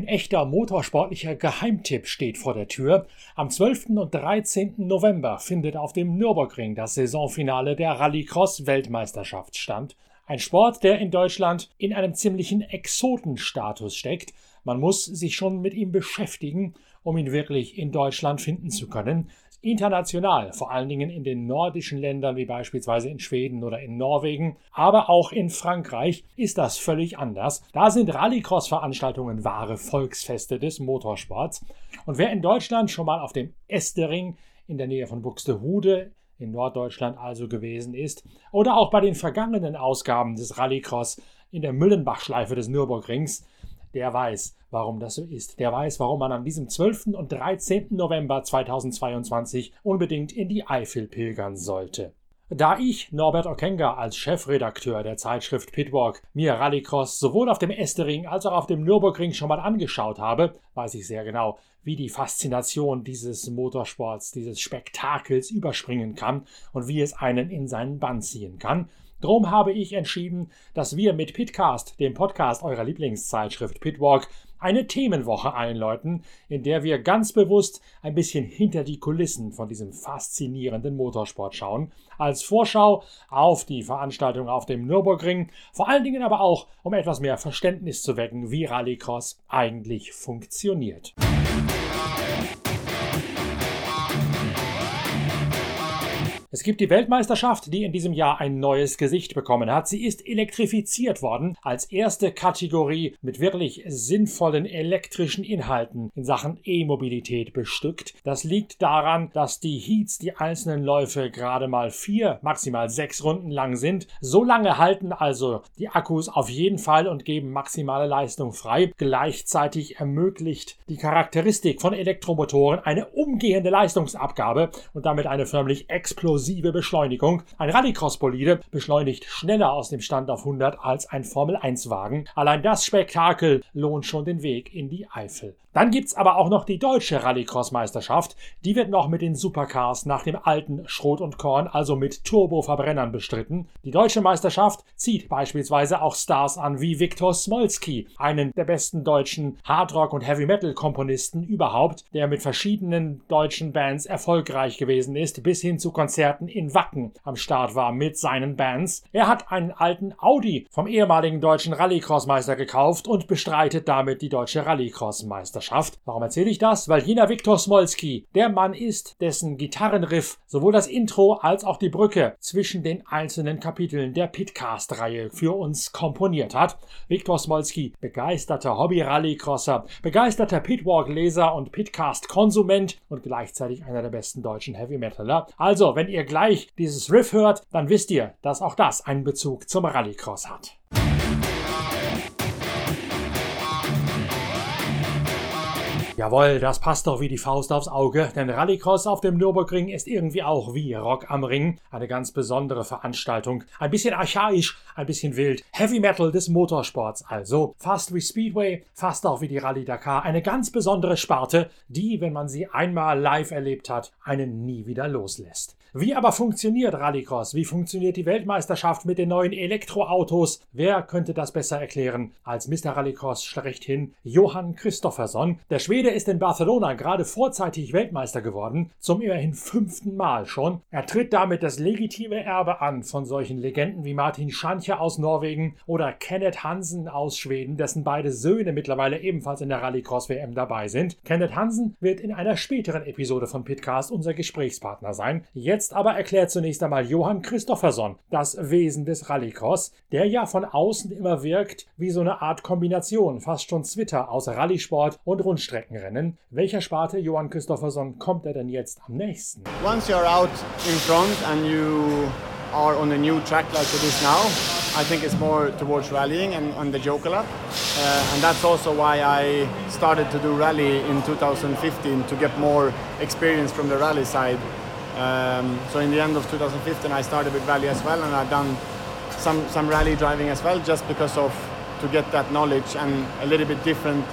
Ein echter motorsportlicher Geheimtipp steht vor der Tür. Am 12. und 13. November findet auf dem Nürburgring das Saisonfinale der Rallycross-Weltmeisterschaft statt. Ein Sport, der in Deutschland in einem ziemlichen Exotenstatus steckt. Man muss sich schon mit ihm beschäftigen, um ihn wirklich in Deutschland finden zu können. International, vor allen Dingen in den nordischen Ländern wie beispielsweise in Schweden oder in Norwegen, aber auch in Frankreich ist das völlig anders. Da sind Rallycross-Veranstaltungen wahre Volksfeste des Motorsports. Und wer in Deutschland schon mal auf dem Estering in der Nähe von Buxtehude in Norddeutschland also gewesen ist, oder auch bei den vergangenen Ausgaben des Rallycross in der Müllenbachschleife des Nürburgrings, der weiß, warum das so ist. Der weiß, warum man an diesem 12. und 13. November 2022 unbedingt in die Eifel pilgern sollte. Da ich, Norbert Okenga, als Chefredakteur der Zeitschrift Pitwalk mir Rallycross sowohl auf dem Estering als auch auf dem Nürburgring schon mal angeschaut habe, weiß ich sehr genau, wie die Faszination dieses Motorsports, dieses Spektakels überspringen kann und wie es einen in seinen Bann ziehen kann. Drum habe ich entschieden, dass wir mit Pitcast, dem Podcast eurer Lieblingszeitschrift Pitwalk, eine Themenwoche einläuten, in der wir ganz bewusst ein bisschen hinter die Kulissen von diesem faszinierenden Motorsport schauen, als Vorschau auf die Veranstaltung auf dem Nürburgring, vor allen Dingen aber auch, um etwas mehr Verständnis zu wecken, wie Rallycross eigentlich funktioniert. Es gibt die Weltmeisterschaft, die in diesem Jahr ein neues Gesicht bekommen hat. Sie ist elektrifiziert worden als erste Kategorie mit wirklich sinnvollen elektrischen Inhalten in Sachen E-Mobilität bestückt. Das liegt daran, dass die Heats, die einzelnen Läufe gerade mal vier, maximal sechs Runden lang sind. So lange halten also die Akkus auf jeden Fall und geben maximale Leistung frei. Gleichzeitig ermöglicht die Charakteristik von Elektromotoren eine umgehende Leistungsabgabe und damit eine förmlich explosive explosive Beschleunigung. Ein Rallycross-Bolide beschleunigt schneller aus dem Stand auf 100 als ein Formel-1-Wagen. Allein das Spektakel lohnt schon den Weg in die Eifel. Dann gibt's aber auch noch die deutsche Rallycross-Meisterschaft. Die wird noch mit den Supercars nach dem alten Schrot und Korn, also mit Turboverbrennern bestritten. Die deutsche Meisterschaft zieht beispielsweise auch Stars an wie Viktor Smolski, einen der besten deutschen Hardrock- und Heavy-Metal-Komponisten überhaupt, der mit verschiedenen deutschen Bands erfolgreich gewesen ist, bis hin zu Konzerten in Wacken am Start war mit seinen Bands. Er hat einen alten Audi vom ehemaligen deutschen Rallycross-Meister gekauft und bestreitet damit die deutsche Rallycross-Meisterschaft. Meisterschaft. Warum erzähle ich das? Weil jener Viktor Smolski der Mann ist, dessen Gitarrenriff sowohl das Intro als auch die Brücke zwischen den einzelnen Kapiteln der Pitcast-Reihe für uns komponiert hat. Viktor Smolski, begeisterter Hobby-Rallycrosser, begeisterter Pitwalk-Leser und Pitcast-Konsument und gleichzeitig einer der besten deutschen Heavy-Metaler. Also, wenn ihr gleich dieses Riff hört, dann wisst ihr, dass auch das einen Bezug zum Rallycross hat. Jawohl, das passt doch wie die Faust aufs Auge, denn Rallycross auf dem Nürburgring ist irgendwie auch wie Rock am Ring. Eine ganz besondere Veranstaltung. Ein bisschen archaisch, ein bisschen wild. Heavy Metal des Motorsports also. Fast wie Speedway, fast auch wie die Rallye Dakar. Eine ganz besondere Sparte, die, wenn man sie einmal live erlebt hat, einen nie wieder loslässt. Wie aber funktioniert Rallycross? Wie funktioniert die Weltmeisterschaft mit den neuen Elektroautos? Wer könnte das besser erklären als Mr. Rallycross schlechthin Johann Christofferson? Der Schwede ist in Barcelona gerade vorzeitig Weltmeister geworden, zum immerhin fünften Mal schon. Er tritt damit das legitime Erbe an von solchen Legenden wie Martin Schanche aus Norwegen oder Kenneth Hansen aus Schweden, dessen beide Söhne mittlerweile ebenfalls in der Rallycross-WM dabei sind. Kenneth Hansen wird in einer späteren Episode von Pitcast unser Gesprächspartner sein. Jetzt Jetzt aber erklärt zunächst einmal Johann Christofferson das Wesen des Rallycross, der ja von außen immer wirkt wie so eine Art Kombination, fast schon Zwitter aus Rallysport und Rundstreckenrennen. Welcher Sparte Johann Christofferson kommt er denn jetzt am nächsten? Once you're out in front and you are on a new track like it is now, I think it's more towards rallying and on the Joker lap. Uh, and that's also why I started to do rally in 2015 to get more experience from the rally side. Um, so in the end of 2015, I started with rally as well, and I've done some some rally driving as well, just because of to get that knowledge and a little bit different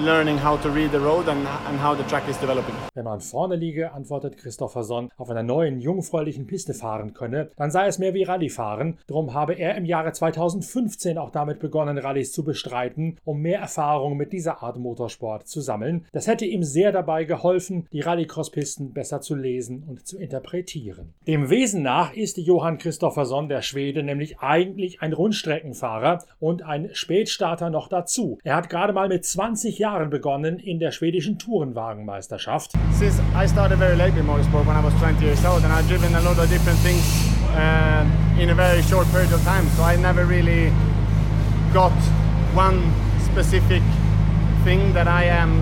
learning how to read the road and, and how the track is developing. Wenn man vorne liege, antwortet Christopherson, auf einer neuen, jungfräulichen Piste fahren könne, dann sei es mehr wie Rallyefahren. Darum habe er im Jahre 2015 auch damit begonnen, Rallyes zu bestreiten, um mehr Erfahrung mit dieser Art Motorsport zu sammeln. Das hätte ihm sehr dabei geholfen, die Rallycross-Pisten besser zu lesen und zu interpretieren. Dem Wesen nach ist Johann Christopherson, der Schwede, nämlich eigentlich ein Rundstreckenfahrer und ein Spätstarter noch dazu. Er hat gerade mal mit 20 Jahren begonnen in der schwedischen Tourenwagenmeisterschaft. Since I started very late in motorsport when I was 20 years old and I've driven a lot of different things uh, in a very short period of time so I never really got one specific thing that I am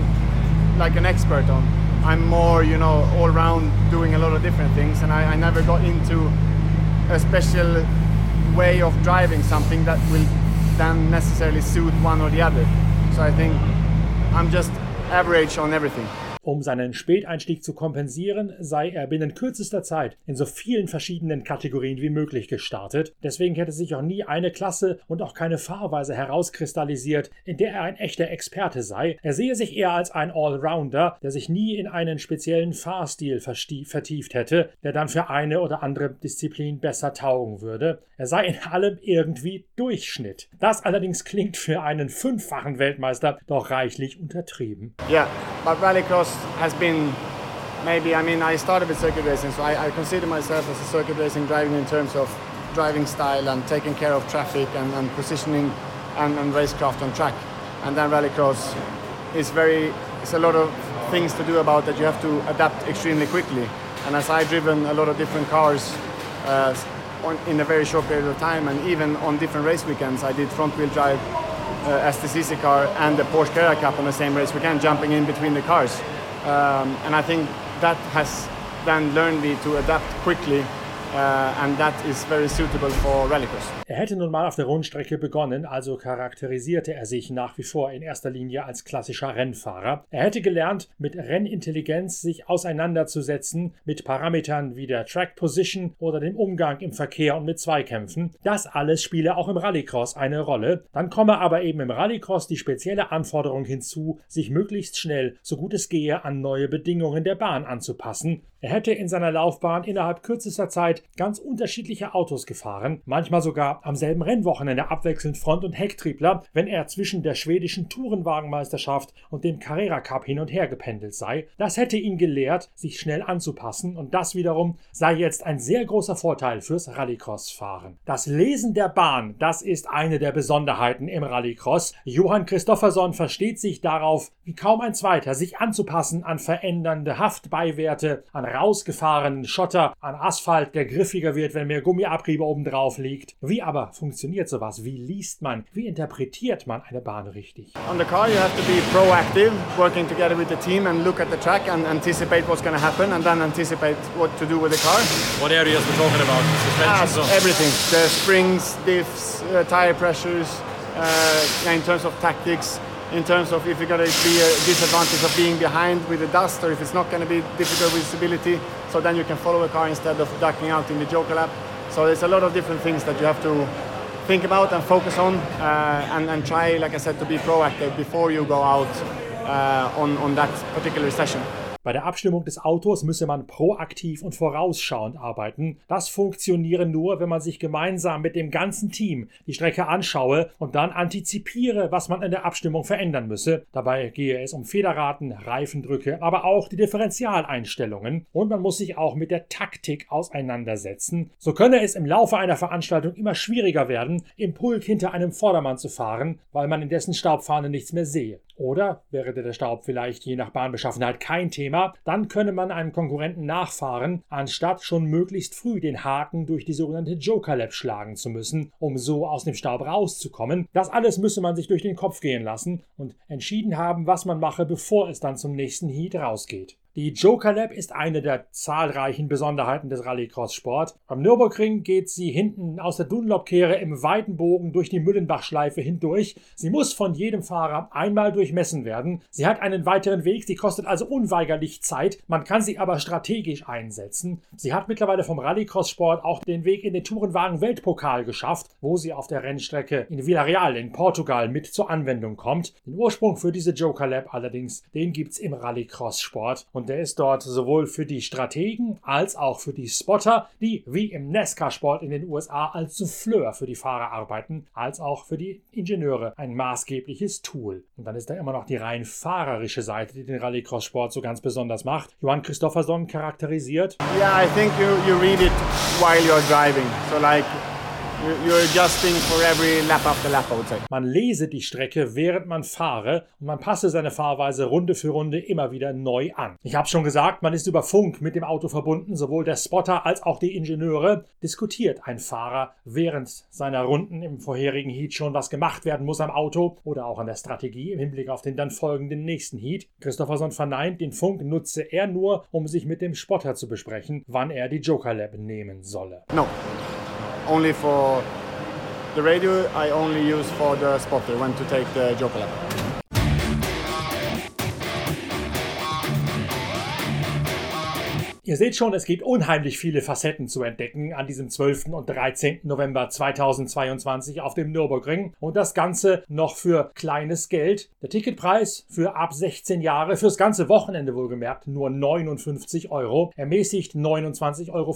like an expert on. I'm more, you know, all round doing a lot of different things and I, I never got into a special way of driving something that will then necessarily suit one or the other. So I think I'm just average on everything. Um seinen Späteinstieg zu kompensieren, sei er binnen kürzester Zeit in so vielen verschiedenen Kategorien wie möglich gestartet. Deswegen hätte sich auch nie eine Klasse und auch keine Fahrweise herauskristallisiert, in der er ein echter Experte sei. Er sehe sich eher als ein Allrounder, der sich nie in einen speziellen Fahrstil vertieft hätte, der dann für eine oder andere Disziplin besser taugen würde. Er sei in allem irgendwie Durchschnitt. Das allerdings klingt für einen fünffachen Weltmeister doch reichlich untertrieben. Ja, yeah, Rallycross has been maybe, I mean, I started with circuit racing, so I, I, consider myself as a circuit racing driving in terms of driving style and taking care of traffic and, and positioning and, and, racecraft on track. And then rallycross is very, it's a lot of things to do about that you have to adapt extremely quickly. And as I've driven a lot of different cars uh, on, in a very short period of time, and even on different race weekends, I did front wheel drive uh, STCC car and the Porsche Carrera Cup on the same race weekend, jumping in between the cars. Um, and I think that has then learned me to adapt quickly and that is very suitable for rallycross. Er hätte nun mal auf der Rundstrecke begonnen, also charakterisierte er sich nach wie vor in erster Linie als klassischer Rennfahrer. Er hätte gelernt, mit Rennintelligenz sich auseinanderzusetzen, mit Parametern wie der Track Position oder dem Umgang im Verkehr und mit Zweikämpfen. Das alles spiele auch im Rallycross eine Rolle. Dann komme aber eben im Rallycross die spezielle Anforderung hinzu, sich möglichst schnell, so gut es gehe, an neue Bedingungen der Bahn anzupassen. Er hätte in seiner Laufbahn innerhalb kürzester Zeit ganz unterschiedliche Autos gefahren, manchmal sogar am selben Rennwochenende abwechselnd Front- und Hecktriebler, wenn er zwischen der schwedischen Tourenwagenmeisterschaft und dem Carrera Cup hin und her gependelt sei. Das hätte ihn gelehrt, sich schnell anzupassen und das wiederum sei jetzt ein sehr großer Vorteil fürs Rallycross-Fahren. Das Lesen der Bahn, das ist eine der Besonderheiten im Rallycross. Johann Christofferson versteht sich darauf wie kaum ein zweiter, sich anzupassen an verändernde Haftbeiwerte, an rausgefahrenen Schotter, an Asphalt, der griffiger wird, wenn mehr Gummiabriebe obendrauf liegt. Wie aber funktioniert sowas? Wie liest man? Wie interpretiert man eine Bahn richtig? On the car you have to be proactive, working together with the team and look at the track and anticipate what's going to happen and then anticipate what to do with the car. What areas we're talking about? Suspension? Ah, everything. The springs, diffs, uh, tire pressures, uh, in terms of tactics, in terms of if you're going to be a disadvantage of being behind with the dust or if it's not going to be difficult with visibility. So then you can follow a car instead of ducking out in the Joker lap. So there's a lot of different things that you have to think about and focus on uh, and, and try, like I said, to be proactive before you go out uh, on, on that particular session. Bei der Abstimmung des Autos müsse man proaktiv und vorausschauend arbeiten. Das funktioniere nur, wenn man sich gemeinsam mit dem ganzen Team die Strecke anschaue und dann antizipiere, was man in der Abstimmung verändern müsse. Dabei gehe es um Federraten, Reifendrücke, aber auch die Differentialeinstellungen und man muss sich auch mit der Taktik auseinandersetzen. So könne es im Laufe einer Veranstaltung immer schwieriger werden, im Pulk hinter einem Vordermann zu fahren, weil man in dessen Staubfahne nichts mehr sehe. Oder wäre der Staub vielleicht je nach Bahnbeschaffenheit kein Thema, dann könne man einem Konkurrenten nachfahren, anstatt schon möglichst früh den Haken durch die sogenannte Joker Lab schlagen zu müssen, um so aus dem Staub rauszukommen. Das alles müsse man sich durch den Kopf gehen lassen und entschieden haben, was man mache, bevor es dann zum nächsten Heat rausgeht. Die Joker Lab ist eine der zahlreichen Besonderheiten des Rallycross-Sport. Am Nürburgring geht sie hinten aus der Dunlop-Kehre im weiten Bogen durch die Müllenbach-Schleife hindurch. Sie muss von jedem Fahrer einmal durchmessen werden. Sie hat einen weiteren Weg, sie kostet also unweigerlich Zeit. Man kann sie aber strategisch einsetzen. Sie hat mittlerweile vom Rallycross-Sport auch den Weg in den Tourenwagen-Weltpokal geschafft, wo sie auf der Rennstrecke in Villarreal in Portugal mit zur Anwendung kommt. Den Ursprung für diese Joker Lab allerdings, den gibt's im Rallycross-Sport und der ist dort sowohl für die Strategen als auch für die Spotter, die wie im NASCAR-Sport in den USA als Souffleur für die Fahrer arbeiten, als auch für die Ingenieure ein maßgebliches Tool. Und dann ist da immer noch die rein fahrerische Seite, die den Rallycross-Sport so ganz besonders macht. Johann Christofferson charakterisiert. Yeah, I think you, you read it while you're driving. So like You're adjusting for every lap after lap, I would say. Man lese die Strecke, während man fahre und man passe seine Fahrweise Runde für Runde immer wieder neu an. Ich habe schon gesagt, man ist über Funk mit dem Auto verbunden, sowohl der Spotter als auch die Ingenieure. Diskutiert ein Fahrer während seiner Runden im vorherigen Heat schon, was gemacht werden muss am Auto oder auch an der Strategie im Hinblick auf den dann folgenden nächsten Heat. Christopherson verneint, den Funk nutze er nur, um sich mit dem Spotter zu besprechen, wann er die Joker Lab nehmen solle. No. Only for the radio I only use for the spotter when to take the joker lap. Ihr seht schon, es gibt unheimlich viele Facetten zu entdecken an diesem 12. und 13. November 2022 auf dem Nürburgring und das Ganze noch für kleines Geld. Der Ticketpreis für ab 16 Jahre, fürs ganze Wochenende wohlgemerkt, nur 59 Euro, ermäßigt 29,50 Euro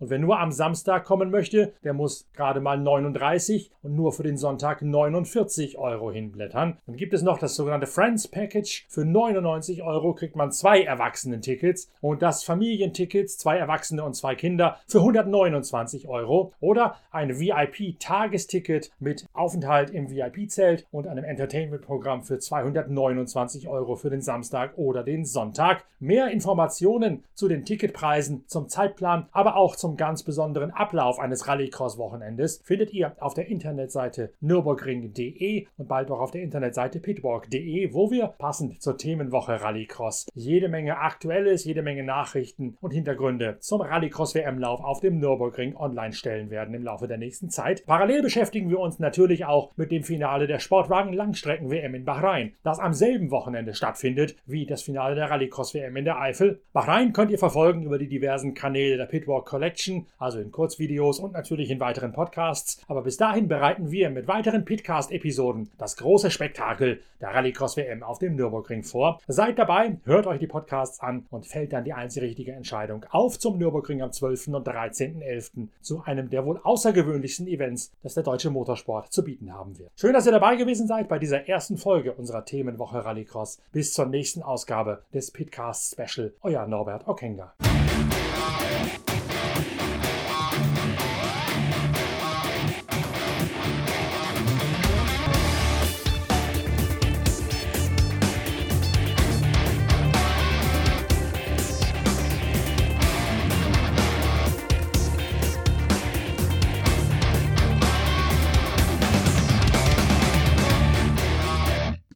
und wer nur am Samstag kommen möchte, der muss gerade mal 39 und nur für den Sonntag 49 Euro hinblättern. Dann gibt es noch das sogenannte Friends Package. Für 99 Euro kriegt man zwei Erwachsenen-Tickets und das Familien Familientickets, zwei Erwachsene und zwei Kinder für 129 Euro oder ein VIP-Tagesticket mit Aufenthalt im VIP-Zelt und einem Entertainment-Programm für 229 Euro für den Samstag oder den Sonntag. Mehr Informationen zu den Ticketpreisen, zum Zeitplan, aber auch zum ganz besonderen Ablauf eines Rallycross-Wochenendes findet ihr auf der Internetseite nürburgring.de und bald auch auf der Internetseite pitwalk.de, wo wir passend zur Themenwoche Rallycross jede Menge Aktuelles, jede Menge Nachrichten Geschichten und Hintergründe zum Rallycross-WM-Lauf auf dem Nürburgring online stellen werden im Laufe der nächsten Zeit. Parallel beschäftigen wir uns natürlich auch mit dem Finale der Sportwagen-Langstrecken-WM in Bahrain, das am selben Wochenende stattfindet wie das Finale der Rallycross-WM in der Eifel. Bahrain könnt ihr verfolgen über die diversen Kanäle der Pitwalk Collection, also in Kurzvideos und natürlich in weiteren Podcasts. Aber bis dahin bereiten wir mit weiteren Pitcast-Episoden das große Spektakel der Rallycross-WM auf dem Nürburgring vor. Seid dabei, hört euch die Podcasts an und fällt dann die einzige richtige richtige Entscheidung. Auf zum Nürburgring am 12. und 13.11. zu einem der wohl außergewöhnlichsten Events, das der deutsche Motorsport zu bieten haben wird. Schön, dass ihr dabei gewesen seid bei dieser ersten Folge unserer Themenwoche Rallycross. Bis zur nächsten Ausgabe des Pitcast Special. Euer Norbert Okenga.